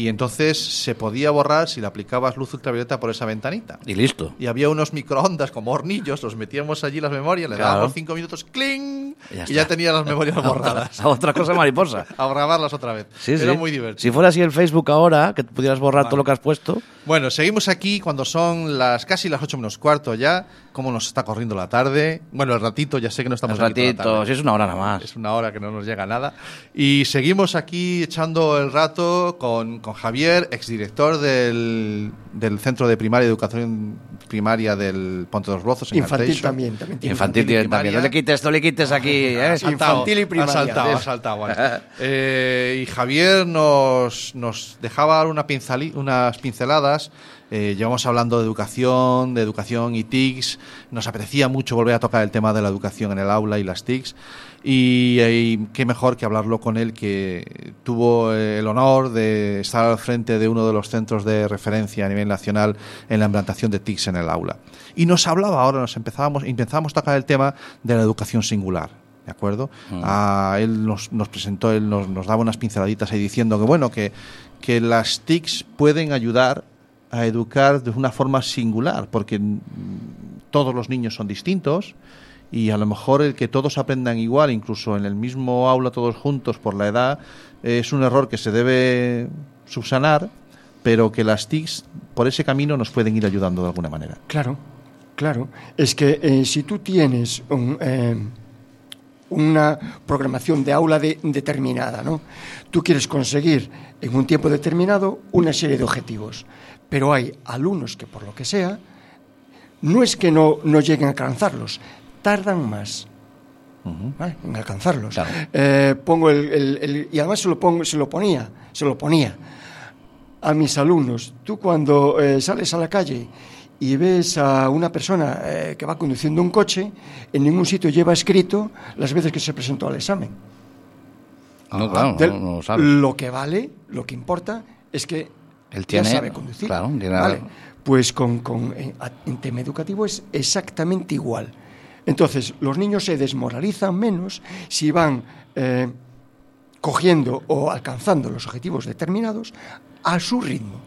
y entonces se podía borrar si le aplicabas luz ultravioleta por esa ventanita. Y listo. Y había unos microondas como hornillos, los metíamos allí las memorias, le Claro. dábamos cinco minutos, ¡cling! Y ya Y ya tenía las memorias [LAUGHS] borradas. A otra cosa mariposa. [LAUGHS] A grabarlas otra vez. Sí, Era sí. muy divertido. Si fuera así el Facebook ahora, que pudieras borrar todo lo que has puesto. Bueno, seguimos aquí cuando son las casi las 8 menos cuarto ya. Cómo nos está corriendo la tarde. Bueno, el ratito, ya sé que no estamos Un aquí toda la ratito, tarde. si es una hora nada más. Es una hora que no nos llega nada. Y seguimos aquí echando el rato con, con Javier, exdirector del, del Centro de Primaria y Educación Primaria del Ponte de los Brozos. En Infantil Arteixo. también, también Infantil, primaria. también. No le quites, no le quites aquí, ¿eh? Ha saltado, Infantil y primaria. Ha saltado, ha saltado. vale. [LAUGHS] Eh, y Javier nos, nos dejaba unas pinceladas. Eh, llevamos hablando de educación, de educación y TICs. Nos apetecía mucho volver a tocar el tema de la educación en el aula y las TICs. Y, eh, y qué mejor que hablarlo con él, que tuvo eh, el honor de estar al frente de uno de los centros de referencia a nivel nacional en la implantación de TICs en el aula. Y nos hablaba ahora, nos empezábamos, empezábamos a tocar el tema de la educación singular. ¿De acuerdo? Ah, él nos, nos presentó, él nos, nos daba unas pinceladitas ahí diciendo que, bueno, que, que las TICs pueden ayudar a educar de una forma singular, porque todos los niños son distintos y a lo mejor el que todos aprendan igual, incluso en el mismo aula todos juntos por la edad, es un error que se debe subsanar, pero que las TICs por ese camino nos pueden ir ayudando de alguna manera. Claro, claro. Es que eh, si tú tienes un, eh, una programación de aula de- determinada, ¿no? Tú quieres conseguir en un tiempo determinado una serie de objetivos, pero hay alumnos que por lo que sea no es que no, no lleguen a alcanzarlos, tardan más. ¿vale? en alcanzarlos. Claro. Eh, pongo el, el- el- y además se lo pongo, se lo ponía, se lo ponía a mis alumnos. Tú cuando eh, sales a la calle y ves a una persona eh, que va conduciendo un coche, en ningún sitio lleva escrito las veces que se presentó al examen. No, claro, no, no lo sabes. Lo que vale, lo que importa es que Él ya tiene- sabe conducir. claro, tiene- Vale. Pues con, con- en, a- en tema educativo es exactamente igual. Entonces, los niños se desmoralizan menos si van eh, cogiendo o alcanzando los objetivos determinados a su ritmo.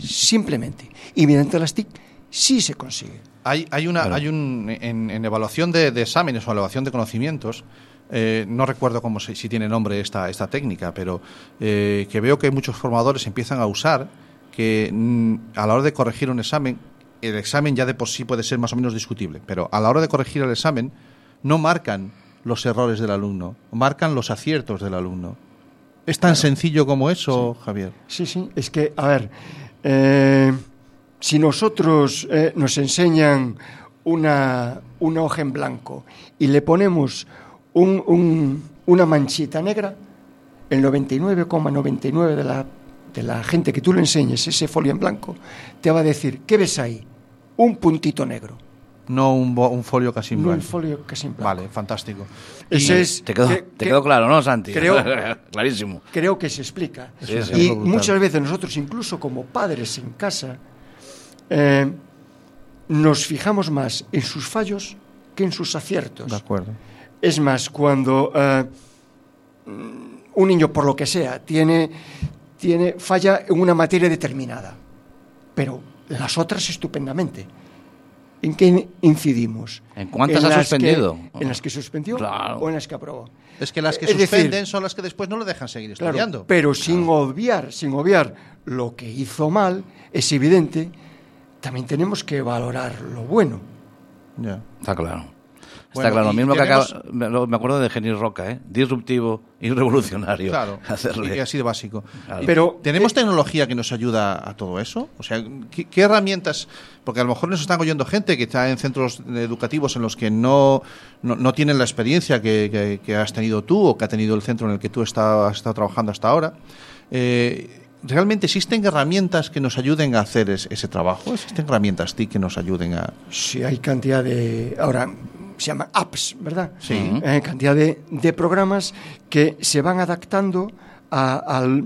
Simplemente. Y mediante las TIC sí se consigue. Hay, hay, una, hay un, en, en evaluación de, de exámenes o evaluación de conocimientos, eh, no recuerdo cómo se- si tiene nombre esta, esta técnica, pero eh, que veo que muchos formadores empiezan a usar que mm, a la hora de corregir un examen, el examen ya de por sí puede ser más o menos discutible, pero a la hora de corregir el examen no marcan los errores del alumno, marcan los aciertos del alumno. ¿Es tan sencillo como eso, Javier? Sí, sí, es que, a ver, eh, si nosotros nos enseñan una, una hoja en blanco y le ponemos un- un- una manchita negra, el 99,99 de la, de la gente que tú le enseñes ese folio en blanco te va a decir, ¿qué ves ahí? Un puntito negro, No un, bo- un folio casi en no el blanco. folio casi en blanco. Vale, fantástico. Ese es, Te quedó, que- te que- claro, ¿no, Santi? creo- [LAUGHS] Clarísimo. creo que se explica. Sí, y muchas veces nosotros, incluso como padres en casa, eh, nos fijamos más en sus fallos que en sus aciertos. De acuerdo. Es más, cuando mm, un niño, por lo que sea, tiene, tiene, falla en una materia determinada, pero las otras estupendamente. ¿En qué incidimos? ¿En cuántas ha que- suspendido? ¿En las que suspendió Claro. o en las que aprobó? Es que las que Es decir, suspenden son las que después no le dejan seguir Claro, estudiando. pero sin obviar, sin obviar lo que hizo mal, es evidente, también tenemos que valorar lo bueno. Ya. Está claro. Está Bueno, claro, lo mismo que acaba, me lo- me acuerdo de Genís Roca, ¿eh? Disruptivo y revolucionario. Claro, [LAUGHS] Hacerle. y así de básico. Claro. Pero- ¿Tenemos eh, tecnología que nos ayuda a todo eso? O sea, ¿qué, qué herramientas? Porque a lo mejor nos están oyendo gente que está en centros educativos en los que no, no, no tienen la experiencia que, que- que has tenido tú o que ha tenido el centro en el que tú está- has estado trabajando hasta ahora. Eh, ¿Realmente existen herramientas que nos ayuden a hacer es- ese trabajo? ¿Existen herramientas TIC que nos ayuden a...? Si hay cantidad de. Ahora se llaman apps, ¿verdad? Sí. Eh, cantidad de, de programas que se van adaptando a, al-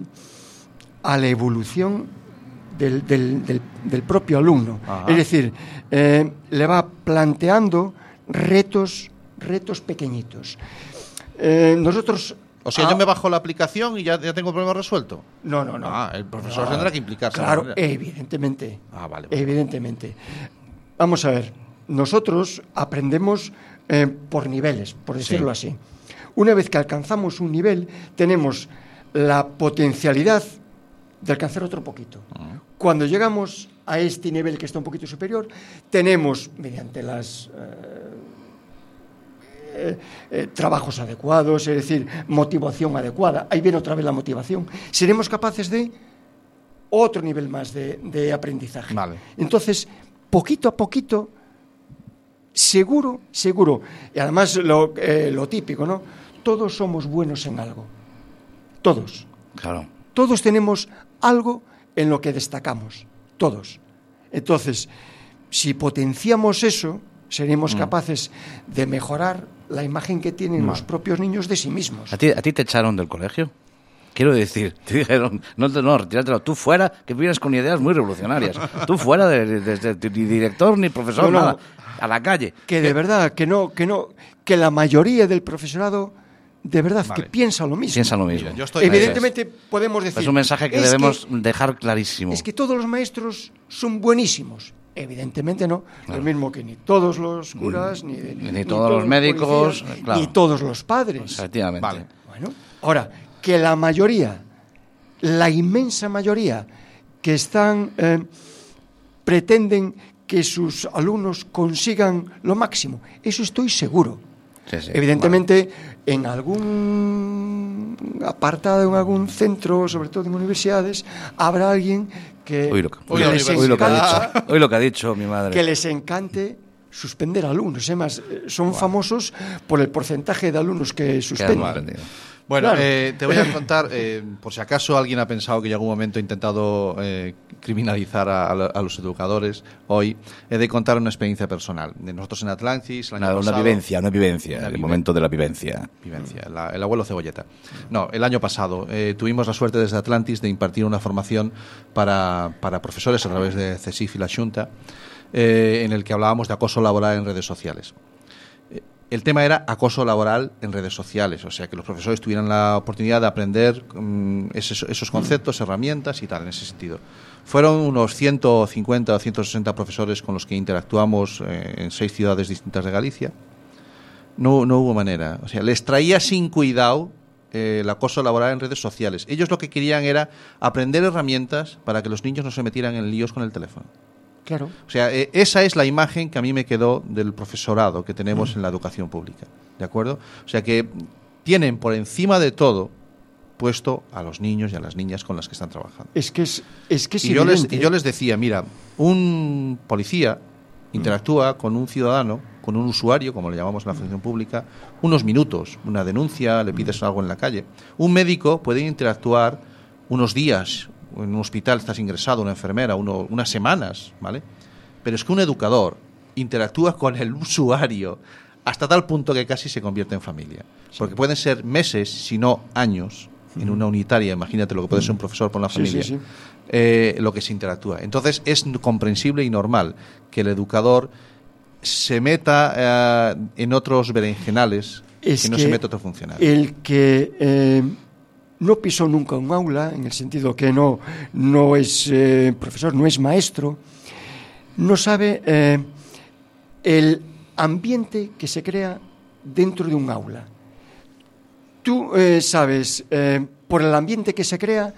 a la evolución del, del- del- del propio alumno. Ajá. Es decir, eh, le va planteando retos, retos pequeñitos. Eh, nosotros. O sea, ah, yo me bajo la aplicación y ya, ya tengo el problema resuelto. No, no, no. Ah, el profesor No. tendrá que implicarse. Claro, evidentemente. Ah, vale, vale. Evidentemente. Vamos a ver, nosotros aprendemos eh, por niveles, por decirlo así. Una vez que alcanzamos un nivel, tenemos la potencialidad de alcanzar otro poquito. Cuando llegamos a este nivel que está un poquito superior, tenemos, mediante las eh, eh, trabajos adecuados, es decir, motivación adecuada, ahí viene otra vez la motivación, seremos capaces de otro nivel más de, de aprendizaje. Vale. Entonces, poquito a poquito, seguro, seguro, y además lo, eh, lo típico, ¿no? Todos somos buenos en algo. Todos. Claro. Todos tenemos algo en lo que destacamos. Todos. Entonces, si potenciamos eso, seremos capaces de mejorar la imagen que tienen los propios niños de sí mismos. ¿A ti, ¿A ti te echaron del colegio? Quiero decir, [LAUGHS] te dijeron, no, no, retíratelo, tú fuera, que vienes con ideas muy revolucionarias. Tú fuera de, de- de- de- ni director ni profesor, No, no. nada. A la calle. que de verdad que no que no que la mayoría del profesorado de verdad Vale. que piensa lo mismo Piensa lo mismo. Mira, yo estoy- evidentemente podemos decir Es un mensaje que "Es debemos dejar clarísimo. es que todos los maestros son buenísimos evidentemente no lo mismo que ni todos los curas ni, Ni todos los médicos, policías, claro. ni todos los padres Efectivamente. Vale. bueno ahora que la mayoría la inmensa mayoría que están eh, pretenden que sus alumnos consigan lo máximo eso estoy seguro Sí, sí. Evidentemente, en algún apartado, en algún centro, sobre todo en universidades, habrá alguien que, Oí lo, que- les lo que ha dicho. Oí lo que ha dicho mi madre. que les encante suspender alumnos. Además, eh, son famosos por el porcentaje de alumnos que suspenden. Bueno, Claro. eh, te voy a [LAUGHS] contar, eh, por si acaso alguien ha pensado que yo en algún momento he intentado eh, criminalizar a, a lo- a los educadores, hoy he de contar una experiencia personal. De nosotros en Atlantis, el año Una, una vivencia, una vivencia. Una el momento de la vivencia. vivencia, la- el abuelo cebolleta. No, el año pasado eh, tuvimos la suerte desde Atlantis de impartir una formación para, para profesores a través de CESIF y la Junta, eh, en el que hablábamos de acoso laboral en redes sociales. El tema era acoso laboral en redes sociales, o sea, que los profesores tuvieran la oportunidad de aprender mm, esos, esos conceptos, herramientas y tal, en ese sentido. Fueron unos 150 o 160 profesores con los que interactuamos eh, en seis ciudades distintas de Galicia. No, no hubo manera. O sea, les traía sin cuidado eh, el acoso laboral en redes sociales. Ellos lo que querían era aprender herramientas para que los niños no se metieran en líos con el teléfono. Claro. O sea, eh, esa es la imagen que a mí me quedó del profesorado que tenemos en la educación pública. ¿De acuerdo? O sea, que tienen por encima de todo puesto a los niños y a las niñas con las que están trabajando. Es que es, es, que es Y yo, les, y yo les decía, mira, un policía interactúa con un ciudadano, con un usuario, como le llamamos en la función pública, unos minutos, una denuncia, le pides algo en la calle. Un médico puede interactuar unos días, en un hospital estás ingresado, una enfermera, uno- unas semanas, ¿vale? Pero es que un educador interactúa [LAUGHS] con el usuario hasta tal punto que casi se convierte en familia. Porque pueden ser meses, si no años, en una unitaria, imagínate lo que puede ser un profesor por la sí, familia, sí. eh, lo que se interactúa. Entonces es comprensible y normal que el educador se meta eh, en otros berenjenales Es que no se mete otro funcionario. El que eh, no pisó nunca un aula, en el sentido que no, no es eh, profesor, no es maestro, no sabe eh, el ambiente que se crea dentro de un aula. Tú eh, sabes, por el ambiente que se crea,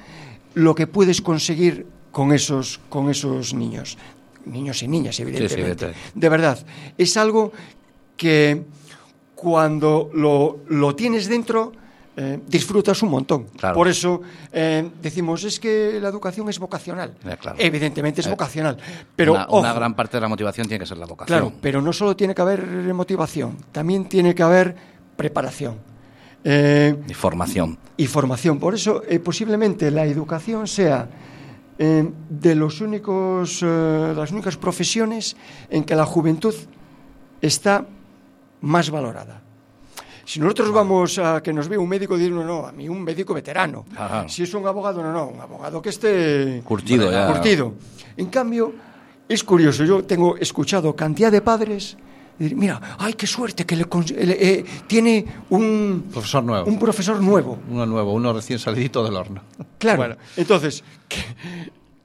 lo que puedes conseguir con esos, con esos niños. Niños y niñas, evidentemente. evidentemente. De verdad, es algo que cuando lo, lo tienes dentro, eh, disfrutas un montón. Claro. Por eso eh, decimos, es que la educación es vocacional. Eh, claro. Evidentemente es vocacional. Pero, una, una ojo, gran parte de la motivación tiene que ser la vocación. Claro, pero no solo tiene que haber motivación, también tiene que haber preparación Y formación. y formación. Por eso, posiblemente la educación sea de los únicos, las únicas profesiones en que la juventud está más valorada. Si nosotros vamos a que nos vea un médico, dirnos, no, no, a mí un médico veterano. Ajá. Si es un abogado, no, no, un abogado que esté Curtido ya. curtido. En cambio, es curioso, yo tengo escuchado cantidad de padres decir, mira, ay, qué suerte que le, eh, tiene un Profesor nuevo. un profesor nuevo. Uno nuevo, uno recién salidito del horno. [LAUGHS] Claro. Bueno. Entonces, que-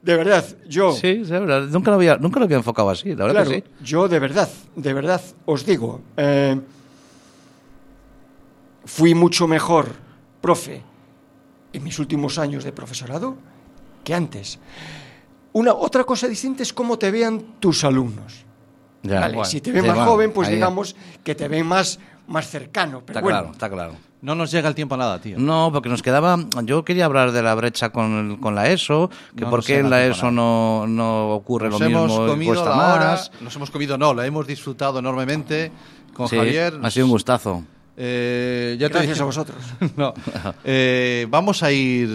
de verdad, yo, Sí, sí, es verdad. Nunca lo había, nunca lo había enfocado así, la verdad claro, que sí. yo de verdad, de verdad os digo, eh, fui mucho mejor profe en mis últimos años de profesorado que antes. Una otra cosa distinta es cómo te vean tus alumnos. Ya, Vale, bueno. si te ven Sí, más bueno, joven, pues digamos que te ven más, más cercano. Pero Está bueno, claro, está claro. No nos llega el tiempo a nada, tío. No, porque nos quedaba. Yo quería hablar de la brecha con, con la ESO, que No por qué en la ESO no, no ocurre Nos lo hemos mismo, y comido cuesta la más. hora, nos hemos comido, no, la hemos disfrutado enormemente con Sí, Javier. ha sido un gustazo. Eh, ya te gracias dije- a vosotros. [LAUGHS] No. Eh, vamos a ir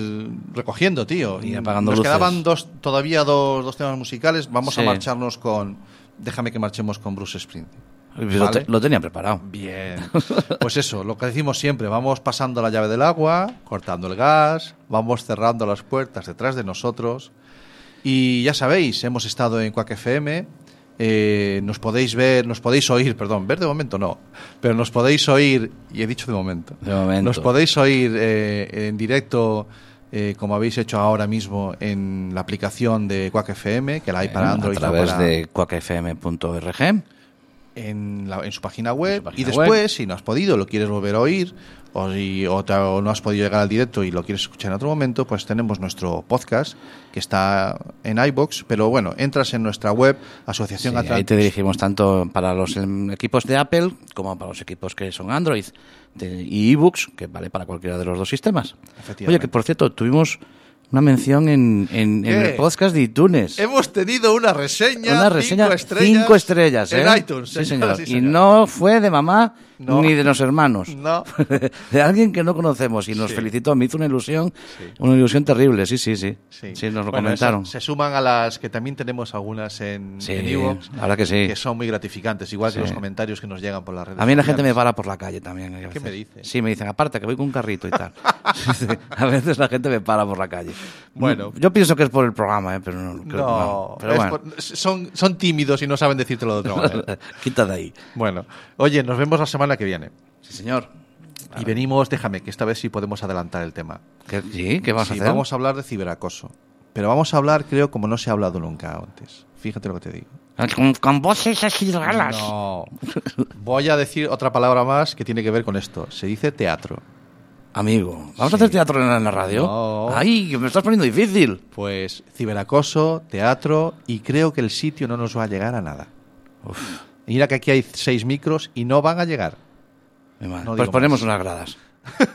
recogiendo, tío. Y apagando Nos luces. quedaban dos, todavía dos, dos temas musicales. Vamos a marcharnos con. Déjame que marchemos con Bruce Springsteen. Lo, te- lo tenía preparado. Bien. [LAUGHS] Pues eso, lo que decimos siempre, vamos pasando la llave del agua, cortando el gas, vamos cerrando las puertas detrás de nosotros. Y ya sabéis, hemos estado en Quack FM, eh, nos podéis ver, nos podéis oír, perdón, ver de momento no, pero nos podéis oír, y he dicho de momento, De momento. nos podéis oír eh, en directo, eh, como habéis hecho ahora mismo en la aplicación de Quack FM, que la hay para Android. a través para- de cuacfm.org. en, la- en su página web página y después, web. si no has podido, lo quieres volver a oír o, si- o te- o no has podido llegar al directo y lo quieres escuchar en otro momento, pues tenemos nuestro podcast que está en iBox, pero bueno, entras en nuestra web, Asociación Sí, ahí Atlantis. te dirigimos tanto para los em, equipos de Apple como para los equipos que son Android de- y ebooks, que vale para cualquiera de los dos sistemas. Oye, que por cierto, tuvimos una mención en, en- en el podcast de iTunes. Hemos tenido una reseña, Una reseña cinco estrellas, cinco estrellas, ¿eh? en iTunes. Sí, señor. y no fue de mamá No. ni de los hermanos. No. [LAUGHS] de alguien que no conocemos y nos Sí. felicitó. Me hizo una ilusión, una ilusión terrible. Sí, sí, sí. Sí. Sí, nos lo Bueno, comentaron. eso se suman a las que también tenemos algunas en, Sí, en la verdad que sí. que son muy gratificantes, igual que Sí. los comentarios que nos llegan por las redes A mí la gente me sociales. para por la calle también. ¿Qué veces. me dices? Sí, me dicen, aparte que voy con un carrito y tal. [LAUGHS] Sí, sí. a veces la gente me para por la calle. Bueno. Yo pienso que es por el programa, ¿eh? pero no. creo- No, no. Pero bueno, por- son, son tímidos y no saben decírtelo de otra manera. [LAUGHS] quita de ahí. Bueno, oye, nos vemos la semana que viene. Sí, señor. Y venimos, déjame, que esta vez sí podemos adelantar el tema. ¿Qué, sí, ¿qué vamos Sí, a hacer? vamos a hablar de ciberacoso. Pero vamos a hablar, creo, como no se ha hablado nunca antes. Fíjate lo que te digo. Con, con voces así raras. No. Voy a decir otra palabra más que tiene que ver con esto. Se dice teatro. Amigo, ¿vamos a hacer teatro en la, radio? No. Ay, que me estás poniendo difícil. Pues ciberacoso, teatro, y creo que el sitio no nos va a llegar a nada. Mira que aquí hay seis micros y no van a llegar. No pues ponemos más. unas gradas.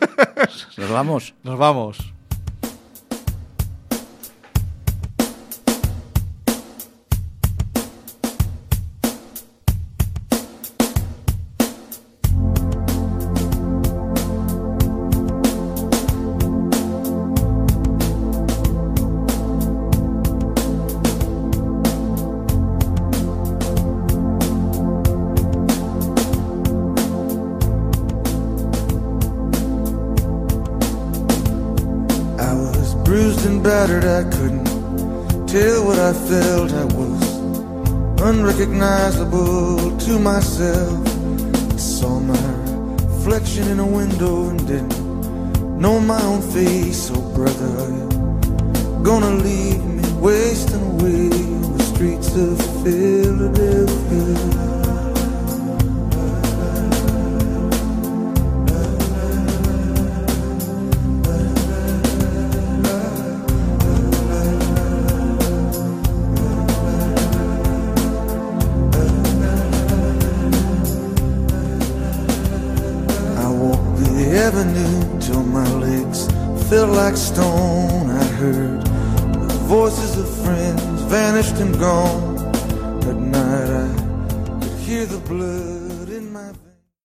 [LAUGHS] Nos vamos. Nos vamos.